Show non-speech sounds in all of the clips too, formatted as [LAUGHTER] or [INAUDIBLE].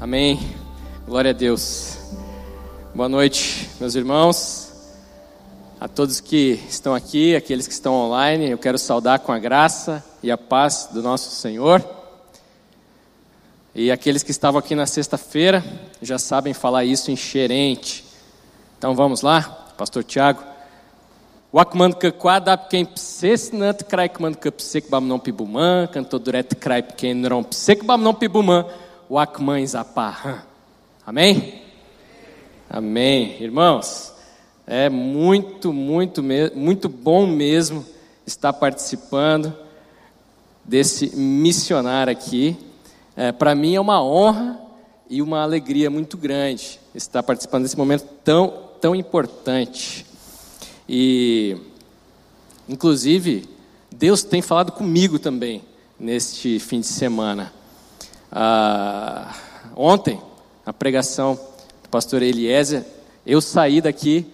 Amém. Glória a Deus. Boa noite, meus irmãos. A todos que estão aqui, aqueles que estão online, eu quero saudar com a graça e a paz do nosso Senhor. E aqueles que estavam aqui na sexta-feira já sabem falar isso em xerente. Então vamos lá, Pastor Tiago. Wakman kakwada quem psesnat kraikman kapsek bam não pibuman, canto duret kraip quem não psek bam não pibuman, wakman zapahan. Amém? Amém. Irmãos, é muito, muito, muito bom mesmo estar participando desse missionário aqui. É, Para mim é uma honra e uma alegria muito grande estar participando desse momento tão, tão importante. E, inclusive, Deus tem falado comigo também neste fim de semana. Ah, ontem, na pregação do pastor Eliezer, eu saí daqui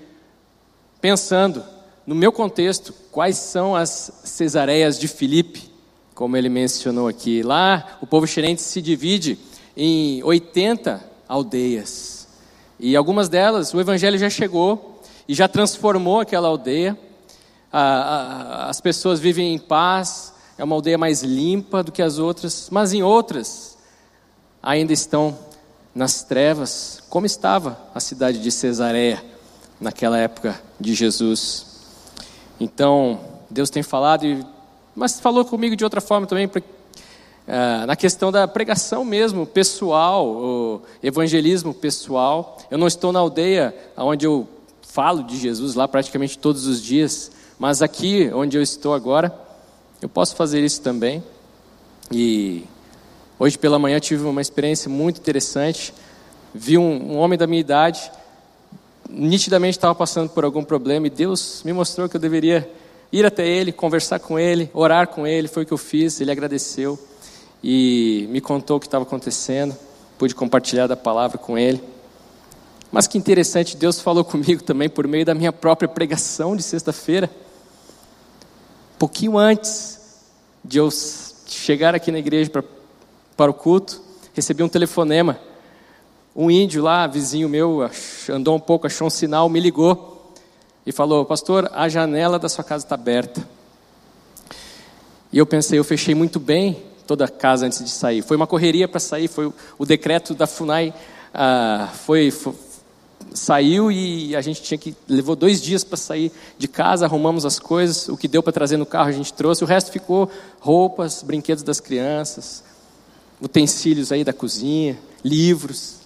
pensando no meu contexto, quais são as cesareias de Filipe, como ele mencionou aqui. Lá, o povo xerente se divide em 80 aldeias. E algumas delas, o evangelho já chegou, e já transformou aquela aldeia. as pessoas vivem em paz, é uma aldeia mais limpa do que as outras, mas em outras ainda estão nas trevas, como estava a cidade de Cesareia naquela época de Jesus. Então, Deus tem falado, mas falou comigo de outra forma também, Uh, na questão da pregação mesmo, pessoal, o evangelismo pessoal. Eu não estou na aldeia onde eu falo de Jesus lá praticamente todos os dias, mas aqui onde eu estou agora, eu posso fazer isso também. E hoje pela manhã tive uma experiência muito interessante. Vi um, um homem da minha idade, nitidamente estava passando por algum problema, e Deus me mostrou que eu deveria ir até ele, conversar com ele, orar com ele. Foi o que eu fiz. Ele agradeceu e me contou o que estava acontecendo. Pude compartilhar da palavra com ele. Mas que interessante, Deus falou [LAUGHS] comigo também por meio da minha própria pregação de sexta-feira. Pouquinho antes de eu chegar aqui na igreja para, para o culto, recebi um telefonema. Um índio lá, vizinho meu, andou um pouco, achou um sinal, me ligou e falou: Pastor, a janela da sua casa está aberta. E eu pensei, eu fechei muito bem toda a casa antes de sair. Foi uma correria para sair, foi o decreto da FUNAI, ah, foi, foi saiu e a gente tinha que levou dois dias para sair de casa, arrumamos as coisas, o que deu para trazer no carro a gente trouxe, o resto ficou roupas, brinquedos das crianças, utensílios aí da cozinha, livros,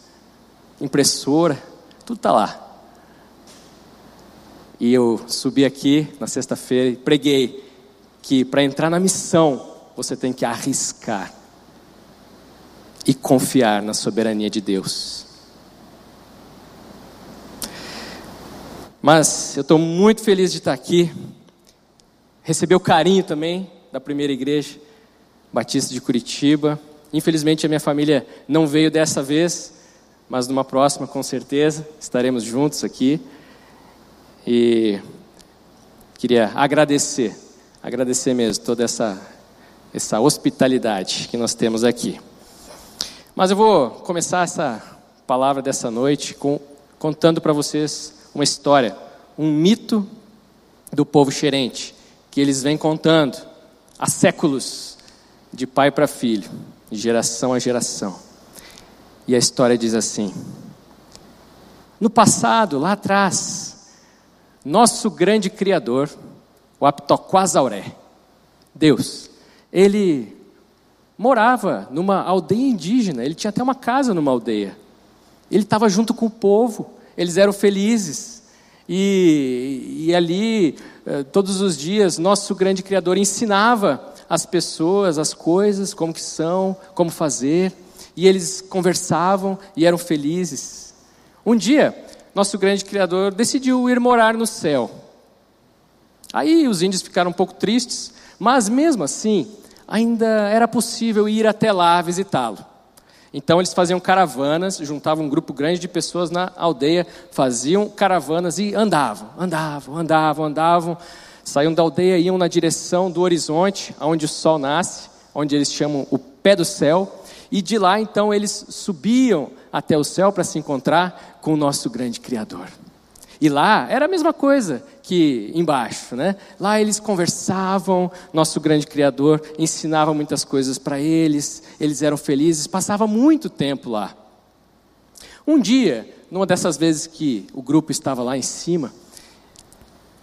impressora, tudo está lá. E eu subi aqui na sexta-feira e preguei que para entrar na missão você tem que arriscar e confiar na soberania de Deus. Mas eu estou muito feliz de estar aqui. Receber o carinho também da primeira igreja Batista de Curitiba. Infelizmente a minha família não veio dessa vez, mas numa próxima com certeza estaremos juntos aqui. E queria agradecer, agradecer mesmo toda essa essa hospitalidade que nós temos aqui. Mas eu vou começar essa palavra dessa noite com, contando para vocês uma história, um mito do povo xerente, que eles vêm contando há séculos, de pai para filho, de geração a geração. E a história diz assim: No passado, lá atrás, nosso grande Criador, o Aptoquasauré, Deus, ele morava numa aldeia indígena, ele tinha até uma casa numa aldeia. Ele estava junto com o povo, eles eram felizes. E, e ali, eh, todos os dias, nosso grande Criador ensinava as pessoas as coisas, como que são, como fazer. E eles conversavam e eram felizes. Um dia, nosso grande Criador decidiu ir morar no céu. Aí os índios ficaram um pouco tristes, mas mesmo assim, ainda era possível ir até lá visitá-lo. Então eles faziam caravanas, juntavam um grupo grande de pessoas na aldeia, faziam caravanas e andavam, andavam, andavam, andavam, saíam da aldeia, iam na direção do horizonte, onde o sol nasce, onde eles chamam o pé do céu, e de lá então eles subiam até o céu para se encontrar com o nosso grande Criador. E lá era a mesma coisa que embaixo, né? Lá eles conversavam, nosso grande Criador ensinava muitas coisas para eles, eles eram felizes, passava muito tempo lá. Um dia, numa dessas vezes que o grupo estava lá em cima,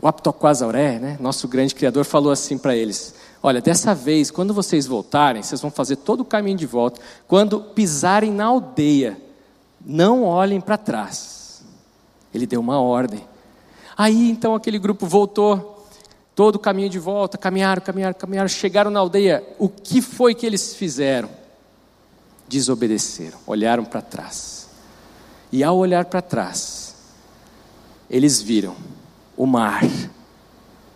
o Aptoquasauré, né, nosso grande Criador, falou assim para eles: Olha, dessa vez, quando vocês voltarem, vocês vão fazer todo o caminho de volta. Quando pisarem na aldeia, não olhem para trás ele deu uma ordem. Aí então aquele grupo voltou, todo o caminho de volta, caminharam, caminharam, caminharam, chegaram na aldeia. O que foi que eles fizeram? Desobedeceram, olharam para trás. E ao olhar para trás, eles viram o mar,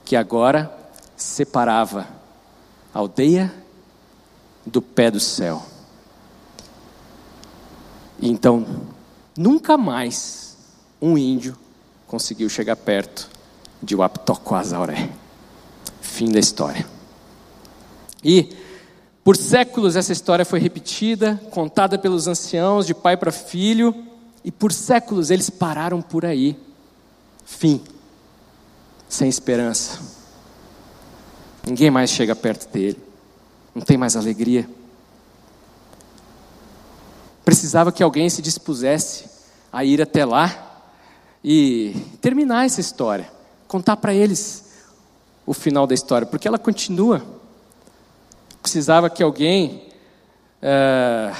que agora separava a aldeia do pé do céu. Então, nunca mais um índio conseguiu chegar perto de Waptoquazauré. Fim da história. E por séculos essa história foi repetida, contada pelos anciãos de pai para filho, e por séculos eles pararam por aí. Fim. Sem esperança. Ninguém mais chega perto dele. Não tem mais alegria. Precisava que alguém se dispusesse a ir até lá e terminar essa história, contar para eles o final da história, porque ela continua. Precisava que alguém uh,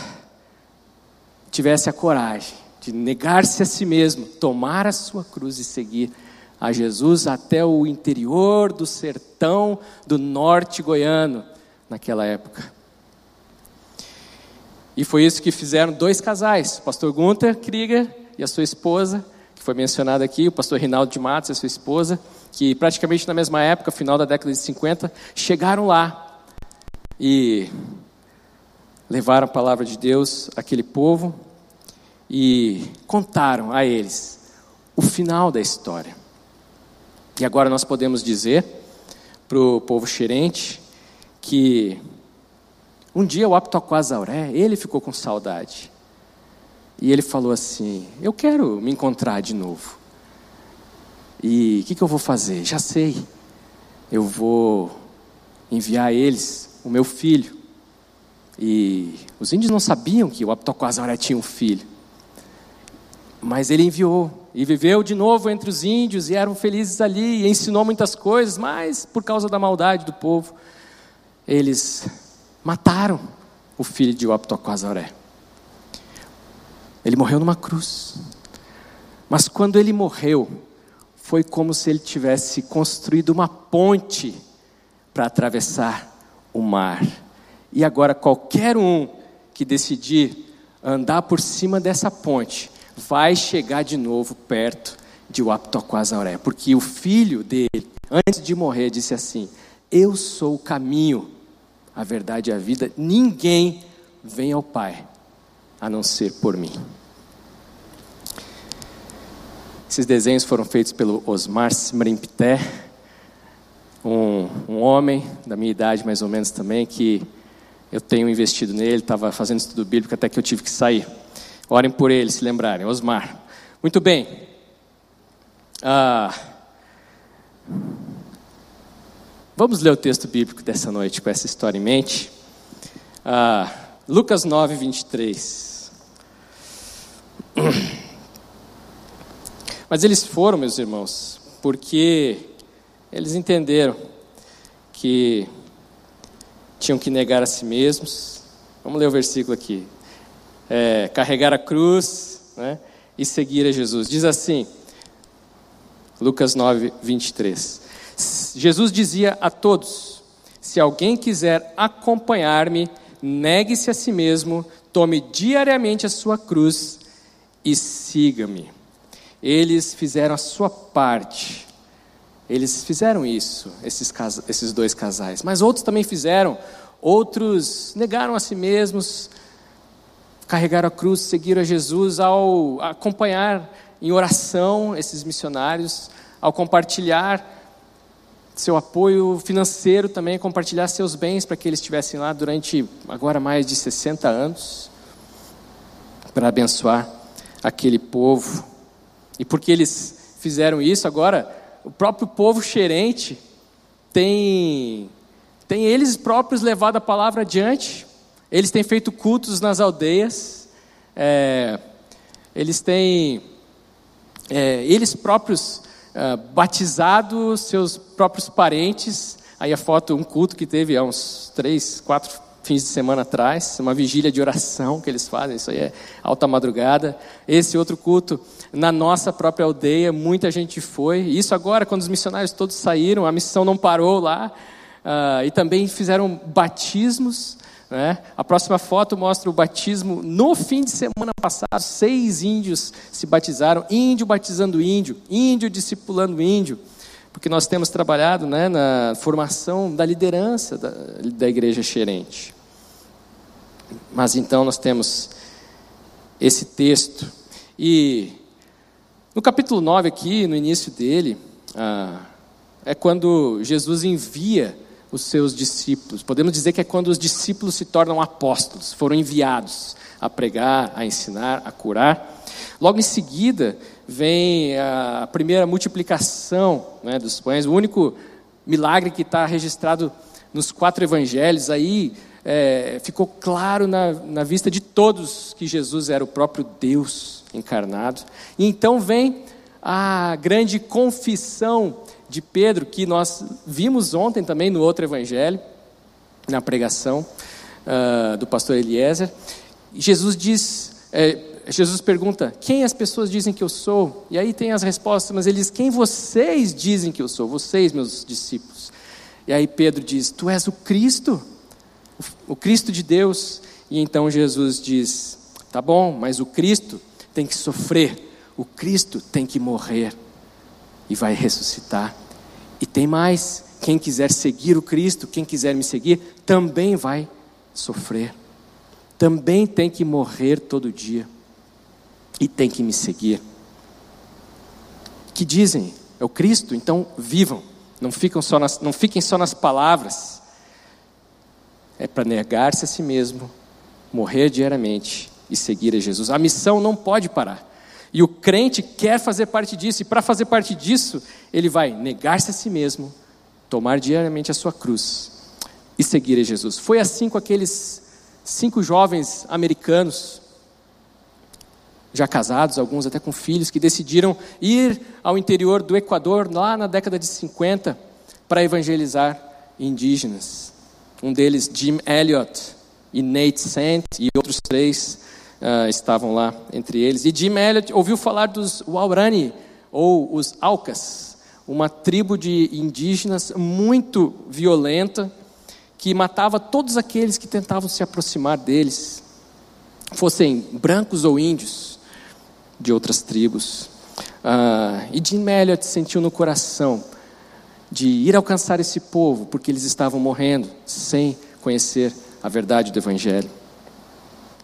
tivesse a coragem de negar-se a si mesmo, tomar a sua cruz e seguir a Jesus até o interior do sertão do norte goiano, naquela época. E foi isso que fizeram dois casais, o pastor Gunther Krieger e a sua esposa, que foi mencionado aqui, o pastor Rinaldo de Matos e sua esposa, que praticamente na mesma época, final da década de 50, chegaram lá e levaram a palavra de Deus àquele povo e contaram a eles o final da história. E agora nós podemos dizer para o povo xerente que um dia o Aptoquazauré, ele ficou com saudade. E ele falou assim: Eu quero me encontrar de novo. E o que, que eu vou fazer? Já sei. Eu vou enviar a eles o meu filho. E os índios não sabiam que o Aptoquazaré tinha um filho. Mas ele enviou e viveu de novo entre os índios e eram felizes ali e ensinou muitas coisas, mas por causa da maldade do povo, eles mataram o filho de Aptoquazaré. Ele morreu numa cruz. Mas quando ele morreu, foi como se ele tivesse construído uma ponte para atravessar o mar. E agora qualquer um que decidir andar por cima dessa ponte vai chegar de novo perto de Uaptoquazauré, porque o filho dele, antes de morrer, disse assim: Eu sou o caminho, a verdade e a vida. Ninguém vem ao Pai a não ser por mim. Esses desenhos foram feitos pelo Osmar Smrimpté, um, um homem da minha idade mais ou menos também, que eu tenho investido nele, estava fazendo estudo bíblico até que eu tive que sair. Orem por ele, se lembrarem. Osmar. Muito bem. Ah, vamos ler o texto bíblico dessa noite com essa história em mente. Ah, Lucas 9, 23. [CLEARS THROAT] Mas eles foram, meus irmãos, porque eles entenderam que tinham que negar a si mesmos. Vamos ler o versículo aqui. É, carregar a cruz né, e seguir a Jesus. Diz assim, Lucas 9, 23. Jesus dizia a todos: Se alguém quiser acompanhar-me, negue-se a si mesmo, tome diariamente a sua cruz e siga-me. Eles fizeram a sua parte. Eles fizeram isso, esses, esses dois casais. Mas outros também fizeram. Outros negaram a si mesmos, carregaram a cruz, seguiram a Jesus ao acompanhar em oração esses missionários, ao compartilhar seu apoio financeiro também, compartilhar seus bens para que eles estivessem lá durante agora mais de 60 anos, para abençoar aquele povo. E porque eles fizeram isso, agora o próprio povo xerente tem, tem eles próprios levado a palavra adiante, eles têm feito cultos nas aldeias, é, eles têm, é, eles próprios é, batizado seus próprios parentes. Aí a foto, um culto que teve há uns três, quatro fins de semana atrás, uma vigília de oração que eles fazem, isso aí é alta madrugada. Esse outro culto na nossa própria aldeia, muita gente foi. Isso agora, quando os missionários todos saíram, a missão não parou lá. Uh, e também fizeram batismos. Né? A próxima foto mostra o batismo no fim de semana passado. Seis índios se batizaram, índio batizando índio, índio discipulando índio porque nós temos trabalhado né, na formação da liderança da, da igreja xerente. Mas então nós temos esse texto. E no capítulo 9, aqui, no início dele, ah, é quando Jesus envia os seus discípulos. Podemos dizer que é quando os discípulos se tornam apóstolos, foram enviados a pregar, a ensinar, a curar. Logo em seguida, vem a primeira multiplicação né, dos pães, o único milagre que está registrado nos quatro evangelhos, aí é, ficou claro na, na vista de todos que Jesus era o próprio Deus encarnado. E então vem a grande confissão de Pedro, que nós vimos ontem também no outro evangelho, na pregação uh, do pastor Eliezer. Jesus diz, é, Jesus pergunta: Quem as pessoas dizem que eu sou? E aí tem as respostas, mas ele diz: Quem vocês dizem que eu sou? Vocês, meus discípulos. E aí Pedro diz: Tu és o Cristo, o Cristo de Deus. E então Jesus diz: Tá bom, mas o Cristo tem que sofrer, o Cristo tem que morrer e vai ressuscitar. E tem mais: quem quiser seguir o Cristo, quem quiser me seguir, também vai sofrer, também tem que morrer todo dia e tem que me seguir. Que dizem, é o Cristo, então vivam, não, ficam só nas, não fiquem só nas palavras. É para negar-se a si mesmo, morrer diariamente e seguir a Jesus. A missão não pode parar. E o crente quer fazer parte disso, e para fazer parte disso, ele vai negar-se a si mesmo, tomar diariamente a sua cruz e seguir a Jesus. Foi assim com aqueles cinco jovens americanos já casados, alguns até com filhos, que decidiram ir ao interior do Equador, lá na década de 50, para evangelizar indígenas. Um deles, Jim Elliot e Nate Sant, e outros três uh, estavam lá entre eles. E Jim Elliot ouviu falar dos Waurani, ou os Aucas, uma tribo de indígenas muito violenta, que matava todos aqueles que tentavam se aproximar deles, fossem brancos ou índios de outras tribos. Ah, e Jim Elliot sentiu no coração de ir alcançar esse povo, porque eles estavam morrendo sem conhecer a verdade do Evangelho.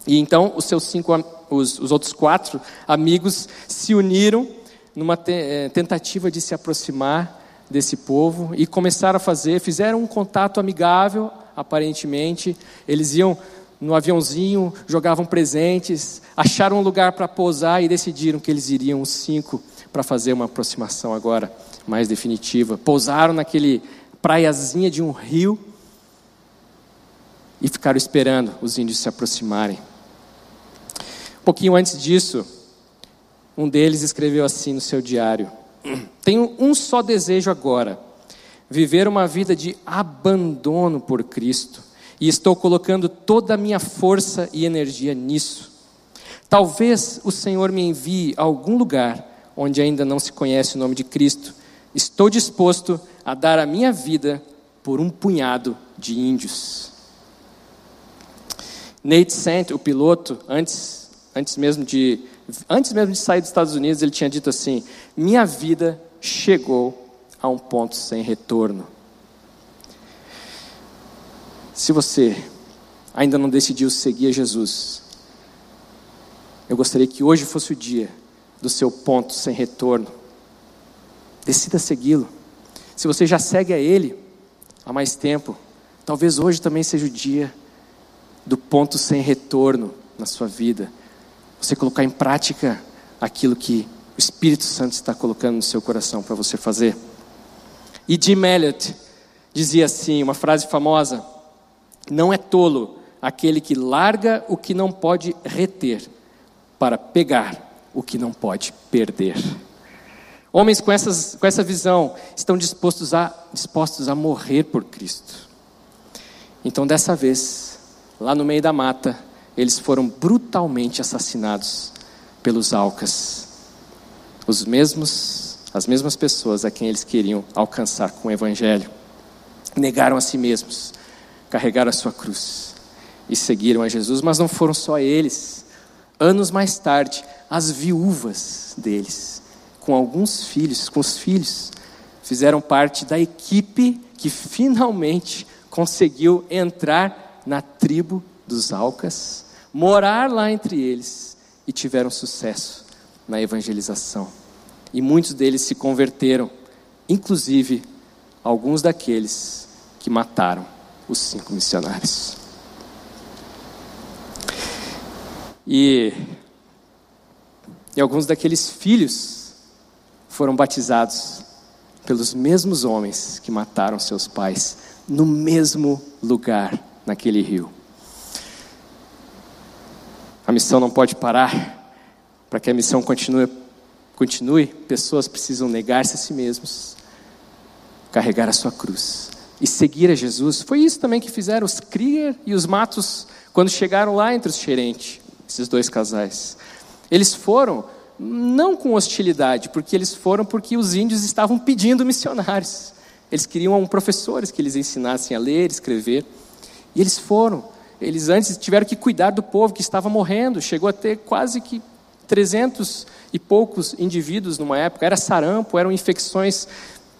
E então os seus cinco, os, os outros quatro amigos se uniram numa te, eh, tentativa de se aproximar desse povo e começaram a fazer, fizeram um contato amigável, aparentemente, eles iam no aviãozinho, jogavam presentes, acharam um lugar para pousar e decidiram que eles iriam os cinco para fazer uma aproximação agora mais definitiva. Pousaram naquele praiazinha de um rio e ficaram esperando os índios se aproximarem. Pouquinho antes disso, um deles escreveu assim no seu diário: [CLEARS THROAT] Tenho um só desejo agora, viver uma vida de abandono por Cristo e estou colocando toda a minha força e energia nisso. Talvez o Senhor me envie a algum lugar onde ainda não se conhece o nome de Cristo. Estou disposto a dar a minha vida por um punhado de índios. Nate Sant, o piloto, antes, antes, mesmo de, antes mesmo de sair dos Estados Unidos, ele tinha dito assim: Minha vida chegou a um ponto sem retorno. Se você ainda não decidiu seguir a Jesus, eu gostaria que hoje fosse o dia do seu ponto sem retorno. Decida segui-lo. Se você já segue a Ele há mais tempo, talvez hoje também seja o dia do ponto sem retorno na sua vida. Você colocar em prática aquilo que o Espírito Santo está colocando no seu coração para você fazer. E Jim Elliot dizia assim, uma frase famosa: Não é tolo aquele que larga o que não pode reter para pegar o que não pode perder. Homens com, essas, com essa visão estão dispostos a, dispostos a morrer por Cristo. Então, dessa vez, lá no meio da mata, eles foram brutalmente assassinados pelos alcas. Os mesmos, as mesmas pessoas a quem eles queriam alcançar com o Evangelho. Negaram a si mesmos, carregaram a sua cruz e seguiram a Jesus, mas não foram só eles. Anos mais tarde, as viúvas deles, com alguns filhos, com os filhos, fizeram parte da equipe que finalmente conseguiu entrar na tribo dos Alcas, morar lá entre eles e tiveram sucesso na evangelização. E muitos deles se converteram, inclusive alguns daqueles que mataram os cinco missionários. E, e alguns daqueles filhos foram batizados pelos mesmos homens que mataram seus pais no mesmo lugar, naquele rio. Missão não pode parar. Para que a missão continue, continue pessoas precisam negar-se a si mesmos, carregar a sua cruz e seguir a Jesus. Foi isso também que fizeram os Krieger e os Matos quando chegaram lá entre os Xerente esses dois casais. Eles foram não com hostilidade, porque eles foram porque os índios estavam pedindo missionários. Eles queriam professores que eles ensinassem a ler, escrever. E eles foram. Eles antes tiveram que cuidar do povo que estava morrendo. Chegou a ter quase que 300 e poucos indivíduos numa época. Era sarampo, eram infecções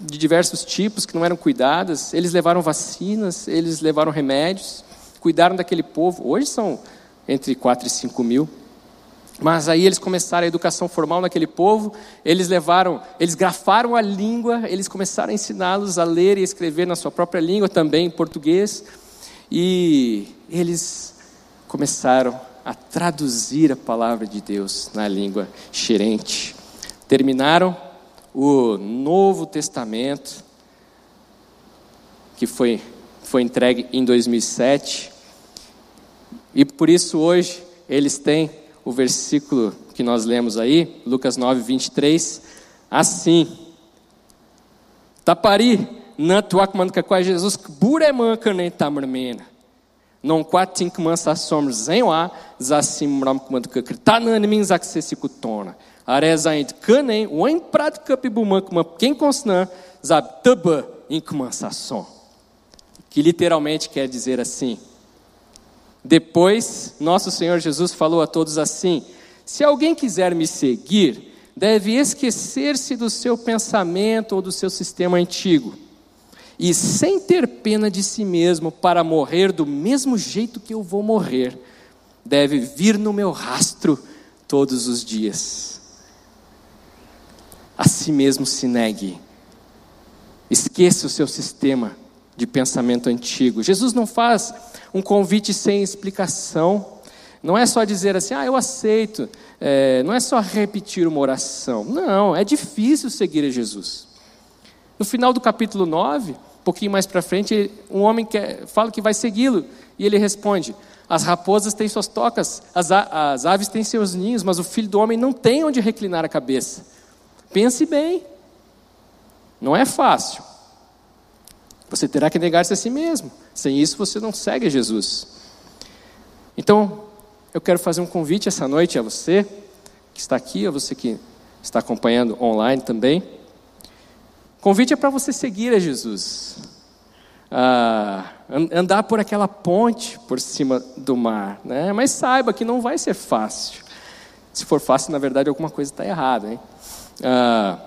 de diversos tipos que não eram cuidadas. Eles levaram vacinas, eles levaram remédios, cuidaram daquele povo. Hoje são entre 4 e 5 mil. Mas aí eles começaram a educação formal naquele povo, eles levaram, eles grafaram a língua, eles começaram a ensiná-los a ler e escrever na sua própria língua, também em português, e eles começaram a traduzir a palavra de Deus na língua xerente. Terminaram o Novo Testamento, que foi, foi entregue em 2007, e por isso hoje eles têm o versículo que nós lemos aí, Lucas 9, 23, assim. Tapari, nantuak manka Jesus, buremanka nem tamarmena. Não quatin que mansa somos em lá, zasim mram kumand que kritanan min zaksesi kutona. Arezaint kanem, o em prat kapibuman kuma quem consnan, zab taba em som. Que literalmente quer dizer assim: depois, nosso Senhor Jesus falou a todos assim: Se alguém quiser me seguir, deve esquecer-se do seu pensamento ou do seu sistema antigo, e sem ter pena de si mesmo, para morrer do mesmo jeito que eu vou morrer, deve vir no meu rastro todos os dias. A si mesmo se negue, esqueça o seu sistema de pensamento antigo. Jesus não faz um convite sem explicação. Não é só dizer assim, ah, eu aceito. É, não é só repetir uma oração. Não, é difícil seguir a Jesus. No final do capítulo 9, um pouquinho mais para frente, um homem quer, fala que vai segui-lo. E ele responde: As raposas têm suas tocas, as, as aves têm seus ninhos, mas o filho do homem não tem onde reclinar a cabeça. Pense bem. Não é fácil. Você terá que negar-se a si mesmo. Sem isso, você não segue Jesus. Então, eu quero fazer um convite essa noite a você que está aqui, a você que está acompanhando online também. Convite é para você seguir a Jesus. Ah, andar por aquela ponte por cima do mar. Né? Mas saiba que não vai ser fácil. Se for fácil, na verdade, alguma coisa está errada. Hein? Ah,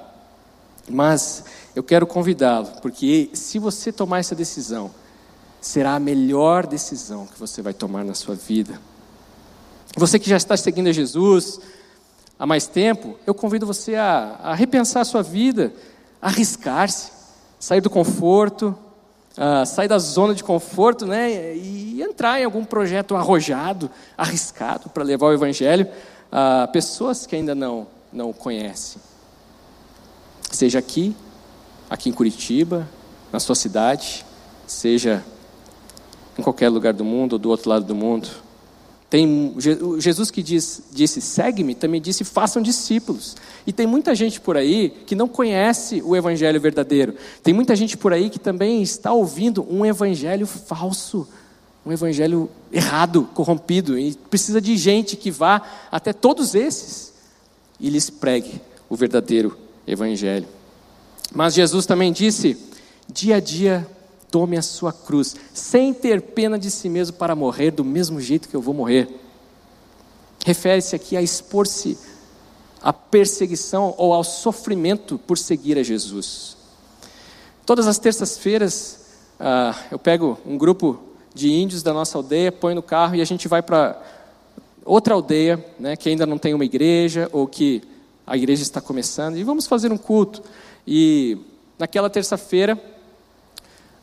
mas eu quero convidá-lo, porque se você tomar essa decisão, será a melhor decisão que você vai tomar na sua vida. Você que já está seguindo a Jesus há mais tempo, eu convido você a, a repensar a sua vida, arriscar-se, sair do conforto, uh, sair da zona de conforto, né, e entrar em algum projeto arrojado, arriscado para levar o evangelho a pessoas que ainda não não conhecem. Seja aqui, aqui em Curitiba, na sua cidade, seja em qualquer lugar do mundo ou do outro lado do mundo. Tem Jesus que diz, disse, segue-me, também disse, façam discípulos. E tem muita gente por aí que não conhece o evangelho verdadeiro. Tem muita gente por aí que também está ouvindo um evangelho falso, um evangelho errado, corrompido. E precisa de gente que vá até todos esses e lhes pregue o verdadeiro evangelho. Mas Jesus também disse: dia a dia tome a sua cruz, sem ter pena de si mesmo para morrer do mesmo jeito que eu vou morrer. Refere-se aqui a expor-se à perseguição ou ao sofrimento por seguir a Jesus. Todas as terças-feiras uh, eu pego um grupo de índios da nossa aldeia, põe no carro e a gente vai para outra aldeia, né, que ainda não tem uma igreja ou que a igreja está começando e vamos fazer um culto. E naquela terça-feira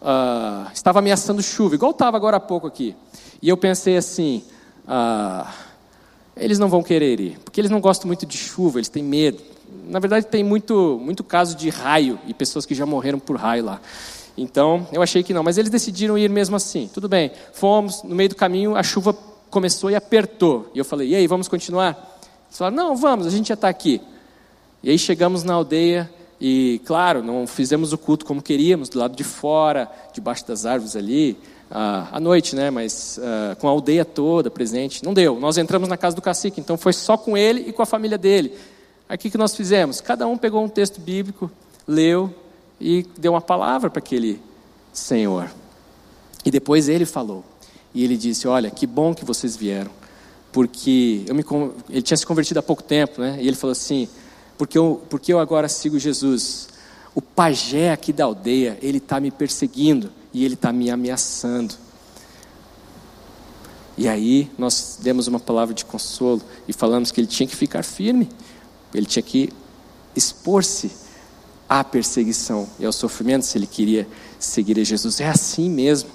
uh, estava ameaçando chuva, igual estava agora há pouco aqui. E eu pensei assim: uh, eles não vão querer ir, porque eles não gostam muito de chuva, eles têm medo. Na verdade, tem muito, muito caso de raio e pessoas que já morreram por raio lá. Então, eu achei que não, mas eles decidiram ir mesmo assim. Tudo bem, fomos, no meio do caminho a chuva começou e apertou. E eu falei: e aí, vamos continuar? Eles falaram: não, vamos, a gente já está aqui. E aí chegamos na aldeia e, claro, não fizemos o culto como queríamos, do lado de fora, debaixo das árvores ali, à noite, né? Mas ah, com a aldeia toda presente. Não deu. Nós entramos na casa do cacique, então foi só com ele e com a família dele. Aí o que, que nós fizemos? Cada um pegou um texto bíblico, leu e deu uma palavra para aquele senhor. E depois ele falou. E ele disse: Olha, que bom que vocês vieram. Porque eu me, ele tinha se convertido há pouco tempo, né? E ele falou assim: porque eu, porque eu agora sigo Jesus. O pajé aqui da aldeia, ele está me perseguindo e ele está me ameaçando. E aí nós demos uma palavra de consolo e falamos que ele tinha que ficar firme, ele tinha que expor-se à perseguição e ao sofrimento se ele queria seguir a Jesus. É assim mesmo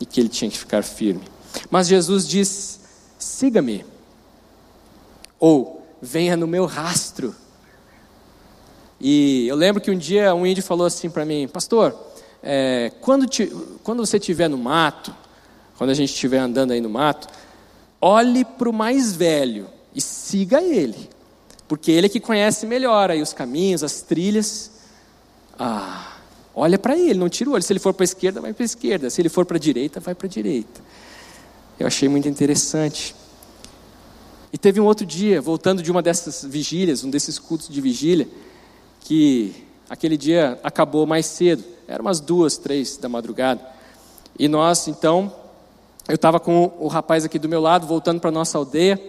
e que ele tinha que ficar firme. Mas Jesus diz: siga-me, ou venha no meu rastro. E eu lembro que um dia um índio falou assim para mim, pastor, é, quando, te, quando você estiver no mato, quando a gente estiver andando aí no mato, olhe para o mais velho e siga ele, porque ele é que conhece melhor aí os caminhos, as trilhas. Ah, olha para ele, não tira o olho. Se ele for para a esquerda, vai para a esquerda. Se ele for para a direita, vai para a direita. Eu achei muito interessante. E teve um outro dia, voltando de uma dessas vigílias, um desses cultos de vigília, que aquele dia acabou mais cedo, era umas duas, três da madrugada. E nós, então, eu estava com o rapaz aqui do meu lado, voltando para a nossa aldeia,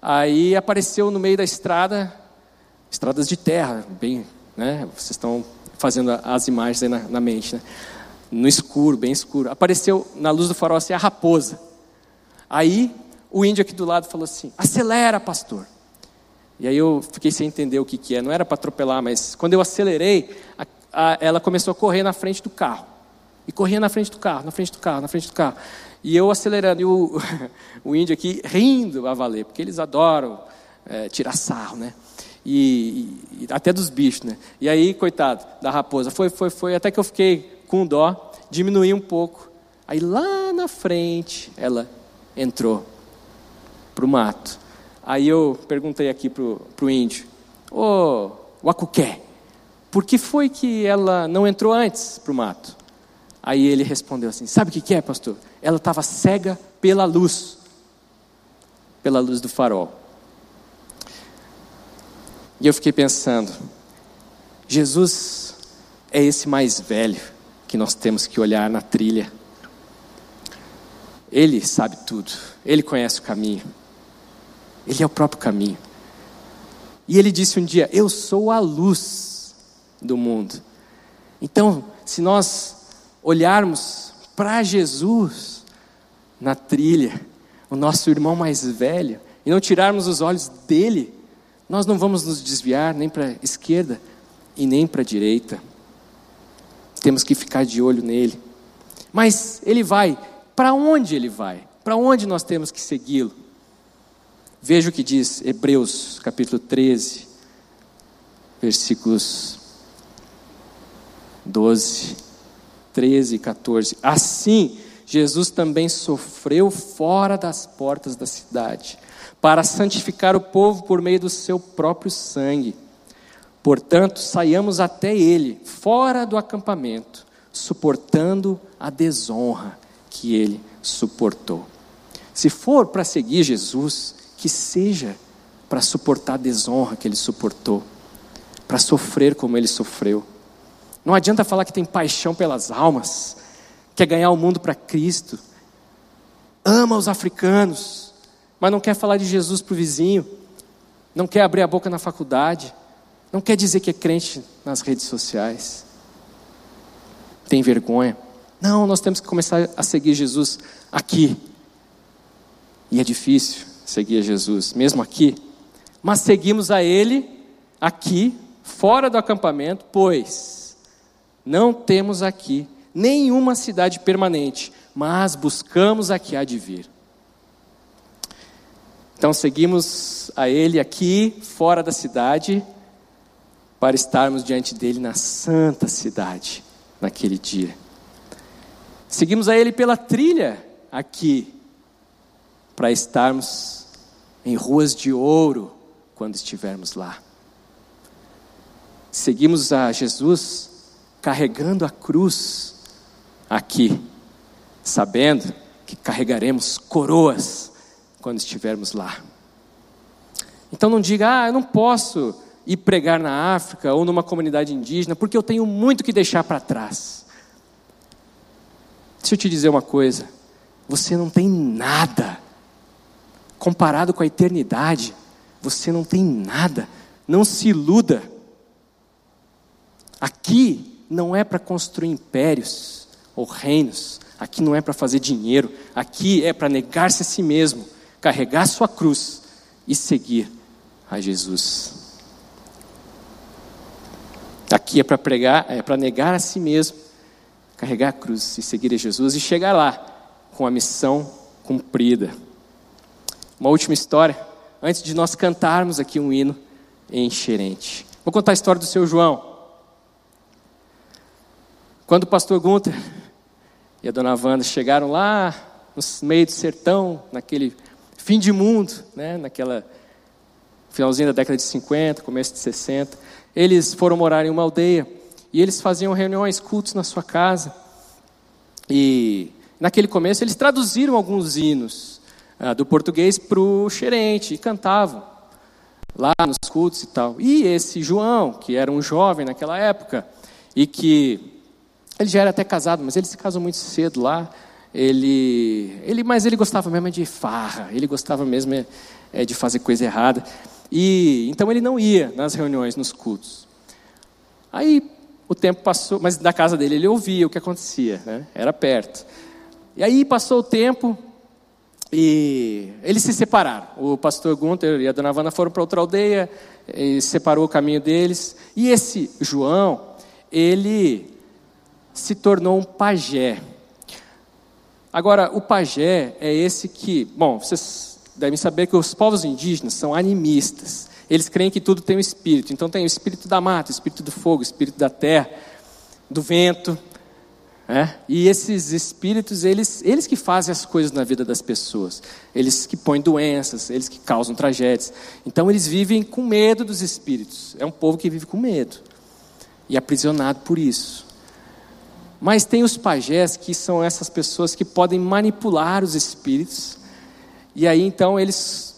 aí apareceu no meio da estrada, estradas de terra, bem, né, vocês estão fazendo as imagens aí na, na mente, né, no escuro, bem escuro, apareceu na luz do farol assim, a raposa. Aí, o índio aqui do lado falou assim, acelera pastor. E aí eu fiquei sem entender o que, que é. Não era para atropelar, mas quando eu acelerei, ela começou a correr na frente do carro. E corria na frente do carro, na frente do carro, na frente do carro. E eu acelerando, e o, [LAUGHS] o índio aqui rindo a valer, porque eles adoram é, tirar sarro, né? E, e, até dos bichos, né? E aí, coitado da raposa, foi, foi, foi, até que eu fiquei com dó, diminuí um pouco. Aí lá na frente, ela entrou para o mato. Aí eu perguntei aqui para o índio, ô oh, Wakuké, por que foi que ela não entrou antes para o mato? Aí ele respondeu assim: Sabe o que, que é, pastor? Ela estava cega pela luz, pela luz do farol. E eu fiquei pensando: Jesus é esse mais velho que nós temos que olhar na trilha. Ele sabe tudo, ele conhece o caminho. Ele é o próprio caminho. E ele disse um dia: Eu sou a luz do mundo. Então, se nós olharmos para Jesus na trilha, o nosso irmão mais velho, e não tirarmos os olhos dele, nós não vamos nos desviar nem para a esquerda e nem para a direita. Temos que ficar de olho nele. Mas ele vai, para onde ele vai? Para onde nós temos que segui-lo? Veja o que diz Hebreus capítulo 13, versículos 12, 13 e 14. Assim, Jesus também sofreu fora das portas da cidade, para santificar o povo por meio do seu próprio sangue. Portanto, saiamos até ele, fora do acampamento, suportando a desonra que ele suportou. Se for para seguir Jesus, que seja para suportar a desonra que ele suportou, para sofrer como ele sofreu. Não adianta falar que tem paixão pelas almas, quer ganhar o mundo para Cristo, ama os africanos, mas não quer falar de Jesus para o vizinho, não quer abrir a boca na faculdade, não quer dizer que é crente nas redes sociais, tem vergonha. Não, nós temos que começar a seguir Jesus aqui. E é difícil, seguia Jesus, mesmo aqui. Mas seguimos a Ele aqui, fora do acampamento, pois não temos aqui nenhuma cidade permanente, mas buscamos a que há de vir. Então seguimos a Ele aqui, fora da cidade, para estarmos diante dele na santa cidade, naquele dia. Seguimos a Ele pela trilha aqui, para estarmos em ruas de ouro quando estivermos lá. Seguimos a Jesus carregando a cruz aqui, sabendo que carregaremos coroas quando estivermos lá. Então não diga, ah, eu não posso ir pregar na África ou numa comunidade indígena porque eu tenho muito que deixar para trás. Deixa eu te dizer uma coisa: você não tem nada comparado com a eternidade, você não tem nada. Não se iluda. Aqui não é para construir impérios ou reinos. Aqui não é para fazer dinheiro. Aqui é para negar-se a si mesmo, carregar sua cruz e seguir a Jesus. Aqui é para pregar, é para negar a si mesmo, carregar a cruz e seguir a Jesus e chegar lá com a missão cumprida. Uma última história, antes de nós cantarmos aqui um hino enxerente. Vou contar a história do seu João. Quando o pastor Gunter e a dona Wanda chegaram lá no meio do sertão, naquele fim de mundo, né, naquela finalzinho da década de 50, começo de 60, eles foram morar em uma aldeia e eles faziam reuniões, cultos na sua casa. E naquele começo eles traduziram alguns hinos ah, do português para o xerente e cantavam lá nos cultos e tal. E esse João, que era um jovem naquela época e que ele já era até casado, mas ele se casou muito cedo lá. Ele, ele, mas ele gostava mesmo de farra, ele gostava mesmo é, é, de fazer coisa errada. E então ele não ia nas reuniões, nos cultos. Aí o tempo passou, mas da casa dele ele ouvia o que acontecia, né? era perto. E aí passou o tempo, e eles se separaram. O pastor Gunther e a dona Wanda foram para outra aldeia, separou o caminho deles. E esse João, ele se tornou um pajé. Agora, o pajé é esse que, bom, vocês devem saber que os povos indígenas são animistas. Eles creem que tudo tem um espírito. Então tem o espírito da mata, o espírito do fogo, o espírito da terra, do vento, é? E esses espíritos, eles, eles que fazem as coisas na vida das pessoas. Eles que põem doenças, eles que causam tragédias. Então eles vivem com medo dos espíritos. É um povo que vive com medo. E aprisionado por isso. Mas tem os pajés, que são essas pessoas que podem manipular os espíritos. E aí então eles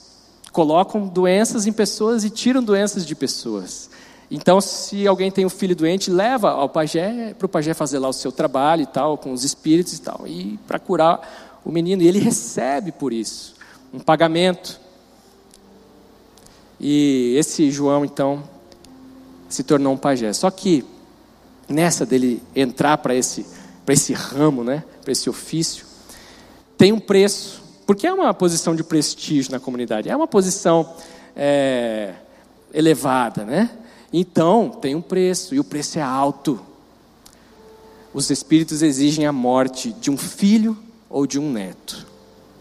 colocam doenças em pessoas e tiram doenças de pessoas. Então, se alguém tem um filho doente, leva ao pajé, para o pajé fazer lá o seu trabalho e tal, com os espíritos e tal, e para curar o menino. E ele recebe por isso um pagamento. E esse João, então, se tornou um pajé. Só que, nessa dele entrar para esse, esse ramo, né, para esse ofício, tem um preço, porque é uma posição de prestígio na comunidade, é uma posição é, elevada, né? Então, tem um preço, e o preço é alto. os espíritos exigem a morte de um filho ou de um neto.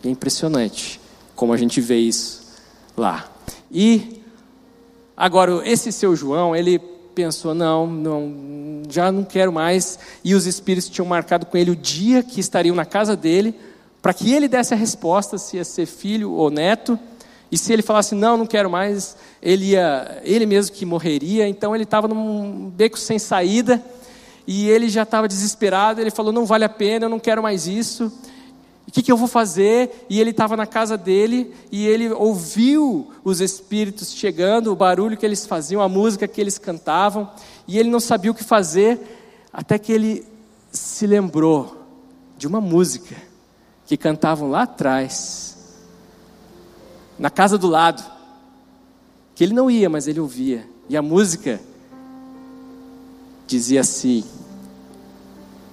É impressionante como a gente vê isso lá. E agora esse seu João, ele pensou não, não, já não quero mais. E os espíritos tinham marcado com ele o dia que estariam na casa dele, para que ele desse a resposta se ia ser filho ou neto. E se ele falasse não, não quero mais, ele ia, ele mesmo que morreria. Então ele estava num beco sem saída e ele já estava desesperado. Ele falou não vale a pena, eu não quero mais isso. O que, que eu vou fazer? E ele estava na casa dele e ele ouviu os espíritos chegando, o barulho que eles faziam, a música que eles cantavam, e ele não sabia o que fazer, até que ele se lembrou de uma música que cantavam lá atrás, na casa do lado, que ele não ia, mas ele ouvia, e a música dizia assim,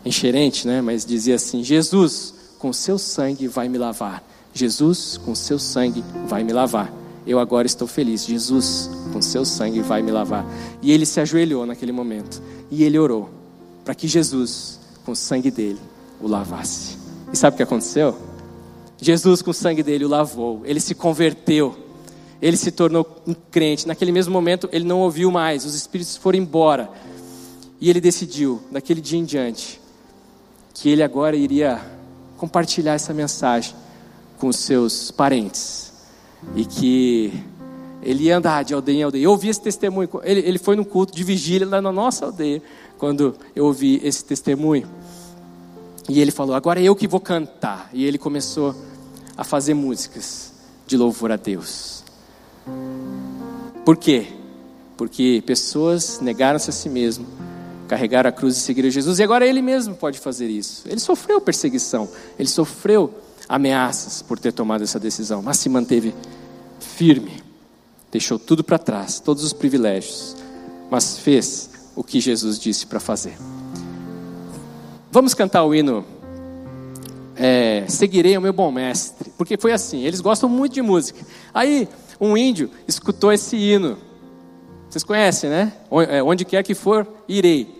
enxerente, né? Mas dizia assim: Jesus com seu sangue vai me lavar. Jesus, com seu sangue vai me lavar. Eu agora estou feliz. Jesus, com seu sangue vai me lavar. E ele se ajoelhou naquele momento. E ele orou para que Jesus, com o sangue dele, o lavasse. E sabe o que aconteceu? Jesus, com o sangue dele, o lavou. Ele se converteu. Ele se tornou um crente. Naquele mesmo momento, ele não ouviu mais. Os espíritos foram embora. E ele decidiu, daquele dia em diante, que ele agora iria compartilhar essa mensagem com seus parentes. E que ele ia andar de aldeia em aldeia. Eu ouvi esse testemunho. Ele, ele foi no culto de vigília lá na nossa aldeia, quando eu ouvi esse testemunho. E ele falou: Agora é eu que vou cantar. E ele começou a fazer músicas de louvor a Deus. Por quê? Porque pessoas negaram-se a si mesmo carregar a cruz e seguir Jesus. E agora ele mesmo pode fazer isso. Ele sofreu perseguição, ele sofreu ameaças por ter tomado essa decisão, mas se manteve firme, deixou tudo para trás, todos os privilégios, mas fez o que Jesus disse para fazer. Vamos cantar o hino. É, Seguirei o meu bom mestre, porque foi assim. Eles gostam muito de música. Aí um índio escutou esse hino. Vocês conhecem, né? É, onde quer que for, irei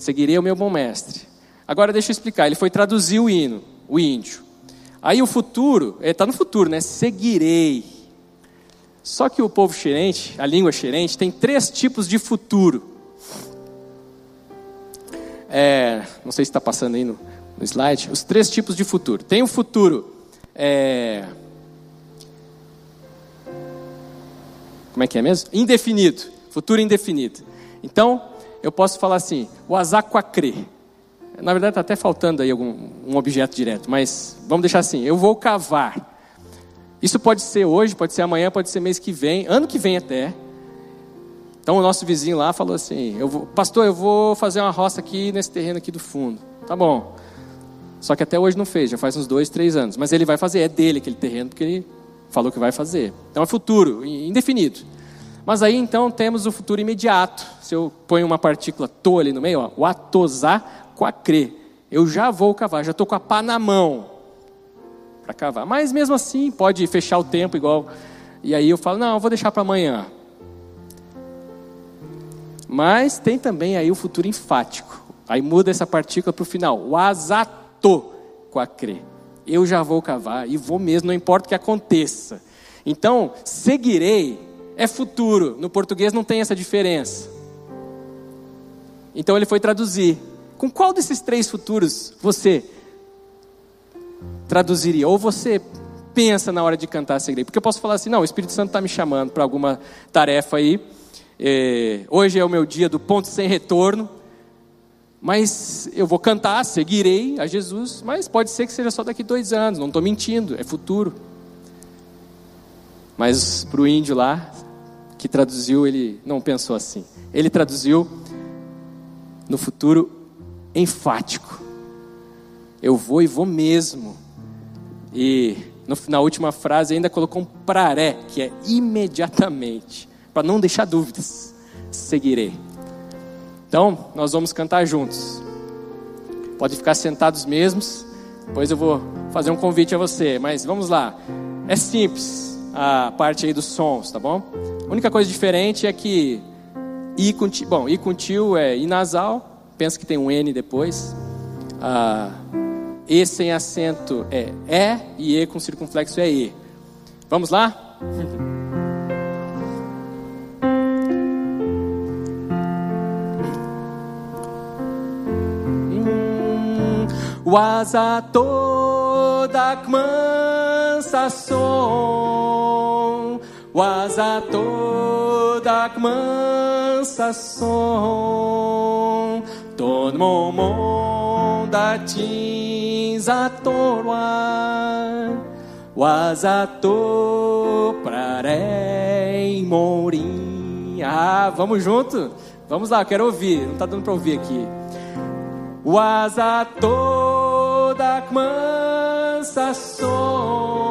seguirei o meu bom mestre. Agora deixa eu explicar, ele foi traduzir o hino, o índio. Aí o futuro, está no futuro, né? Seguirei. Só que o povo xerente, a língua xerente, tem três tipos de futuro. É, não sei se está passando aí no, no, slide. Os três tipos de futuro. Tem o futuro. É, como é que é mesmo? Indefinido. Futuro indefinido. Então, eu posso falar assim, o azaquacre. Na verdade está até faltando aí algum um objeto direto, mas vamos deixar assim, eu vou cavar. Isso pode ser hoje, pode ser amanhã, pode ser mês que vem, ano que vem até. Então o nosso vizinho lá falou assim, eu vou, pastor, eu vou fazer uma roça aqui nesse terreno aqui do fundo. Tá bom. Só que até hoje não fez, já faz uns dois, três anos. Mas ele vai fazer, é dele aquele terreno, porque ele falou que vai fazer. Então é futuro, indefinido. Mas aí então temos o futuro imediato. Se eu ponho uma partícula to ali no meio, ó, o atosar com a cre. Eu já vou cavar, já estou com a pá na mão para cavar. Mas mesmo assim, pode fechar o tempo igual. E aí eu falo, não, eu vou deixar para amanhã. Mas tem também aí o futuro enfático. Aí muda essa partícula para o final. O azato com a cre. Eu já vou cavar e vou mesmo, não importa o que aconteça. Então, seguirei é futuro. No português não tem essa diferença. Então ele foi traduzir. Com qual desses três futuros você traduziria? Ou você pensa na hora de cantar a segredo? Porque eu posso falar assim: não, o Espírito Santo está me chamando para alguma tarefa aí. É, hoje é o meu dia do ponto sem retorno. Mas eu vou cantar, seguirei a Jesus. Mas pode ser que seja só daqui dois anos. Não estou mentindo, é futuro. Mas para o índio lá, que traduziu, ele não pensou assim. Ele traduziu no futuro enfático. Eu vou e vou mesmo. E no, na última frase ainda colocou um praré, que é imediatamente, para não deixar dúvidas. Seguirei. Então, nós vamos cantar juntos. Pode ficar sentados mesmos. Depois eu vou fazer um convite a você, mas vamos lá. É simples a parte aí dos sons, tá bom? A única coisa diferente é que I com, bom, I com tio é I nasal, pensa que tem um N depois. Ah, e sem acento é é e E com circunflexo é E. Vamos lá? Waza toda kmansa som Waza toda kmansa som Ton momon da tinza torwa Waza to prarei morim Ah, vamos junto? Vamos lá, quero ouvir, não está dando para ouvir aqui. Waza toda mansa som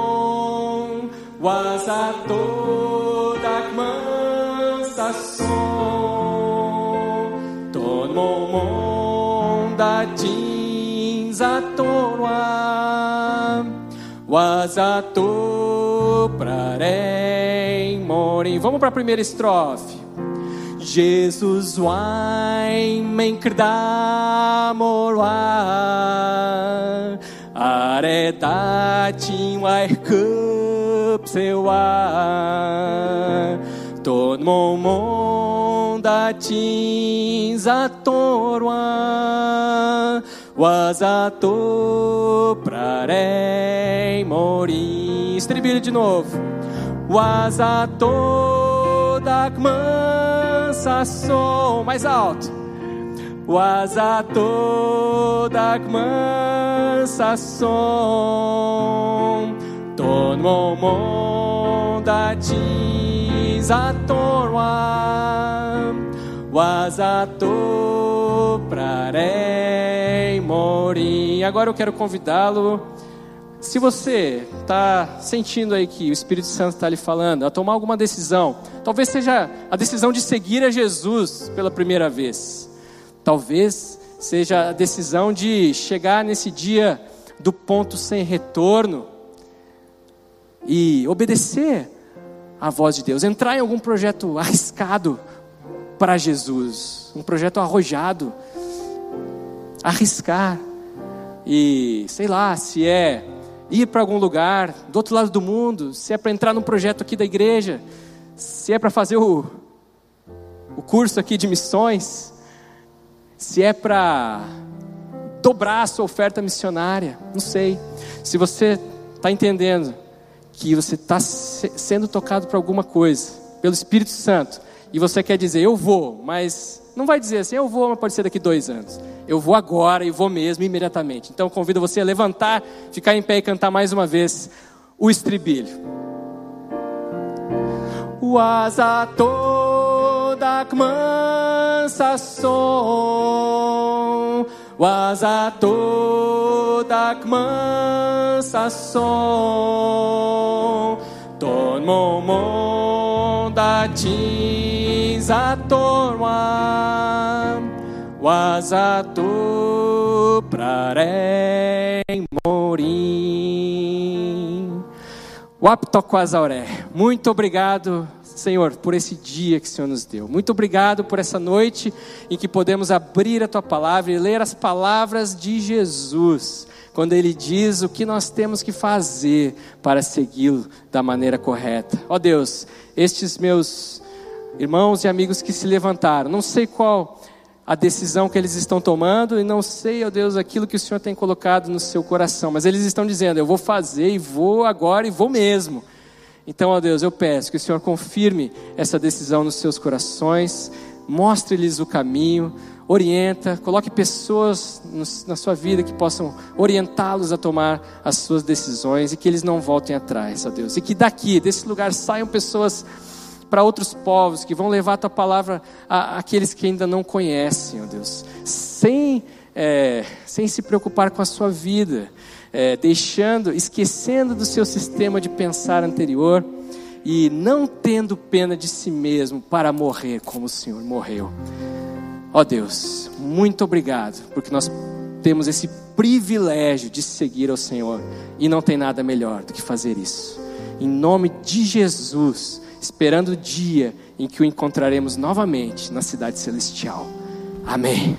Waza toda mansa som Ton momon da tinza torwa Waza to prarem morim Vamos para a primeira estrofe. Jesus wine krda are datin wai cup sewa ton momon datin zatorwa wazato prarei morir. Estribilho de novo. Wazato dakman mansa som, mais alto. Waza toda mansa som, ton momon da tizatorwa, waza to prarei morir. Agora eu quero convidá-lo. Se você está sentindo aí que o Espírito Santo está lhe falando, a tomar alguma decisão, talvez seja a decisão de seguir a Jesus pela primeira vez, talvez seja a decisão de chegar nesse dia do ponto sem retorno e obedecer à voz de Deus, entrar em algum projeto [LAUGHS] arriscado para Jesus, um projeto arrojado, arriscar e sei lá se é ir para algum lugar do outro lado do mundo, se é para entrar num projeto aqui da igreja, se é para fazer o, o curso aqui de missões, se é para dobrar a sua oferta missionária, não sei. Se você está entendendo que você está sendo tocado por alguma coisa, pelo Espírito Santo, e você quer dizer, eu vou, mas não vai dizer assim, eu vou, mas pode ser daqui dois anos. Eu vou agora e vou mesmo, imediatamente. Então convido você a levantar, ficar em pé e cantar mais uma vez o estribilho. O asa toda mansa som, o asa toda mansa som, ton momon da torwa wazatu prarem morim. Waptoquazauré. Muito obrigado, Senhor, por esse dia que o Senhor nos deu. Muito obrigado por essa noite em que podemos abrir a tua palavra e ler as palavras de Jesus, quando ele diz o que nós temos que fazer para segui-lo da maneira correta. Ó Deus, estes meus irmãos e amigos que se levantaram. Não sei qual a decisão que eles estão tomando e não sei, ó Deus, aquilo que o Senhor tem colocado no seu coração, mas eles estão dizendo: eu vou fazer e vou agora e vou mesmo. Então, ó Deus, eu peço que o Senhor confirme essa decisão nos seus corações, mostre-lhes o caminho, orienta, coloque pessoas na sua vida que possam orientá-los a tomar as suas decisões e que eles não voltem atrás, ó Deus. E que daqui, desse lugar, saiam pessoas para outros povos, que vão levar a tua palavra àqueles que ainda não conhecem, ó Deus, sem, é, sem se preocupar com a sua vida, é, deixando, esquecendo do seu sistema de pensar anterior e não tendo pena de si mesmo para morrer como o Senhor morreu. Ó Deus, muito obrigado, porque nós temos esse privilégio de seguir ao Senhor e não tem nada melhor do que fazer isso. Em nome de Jesus esperando o dia em que o encontraremos novamente na cidade celestial. Amém.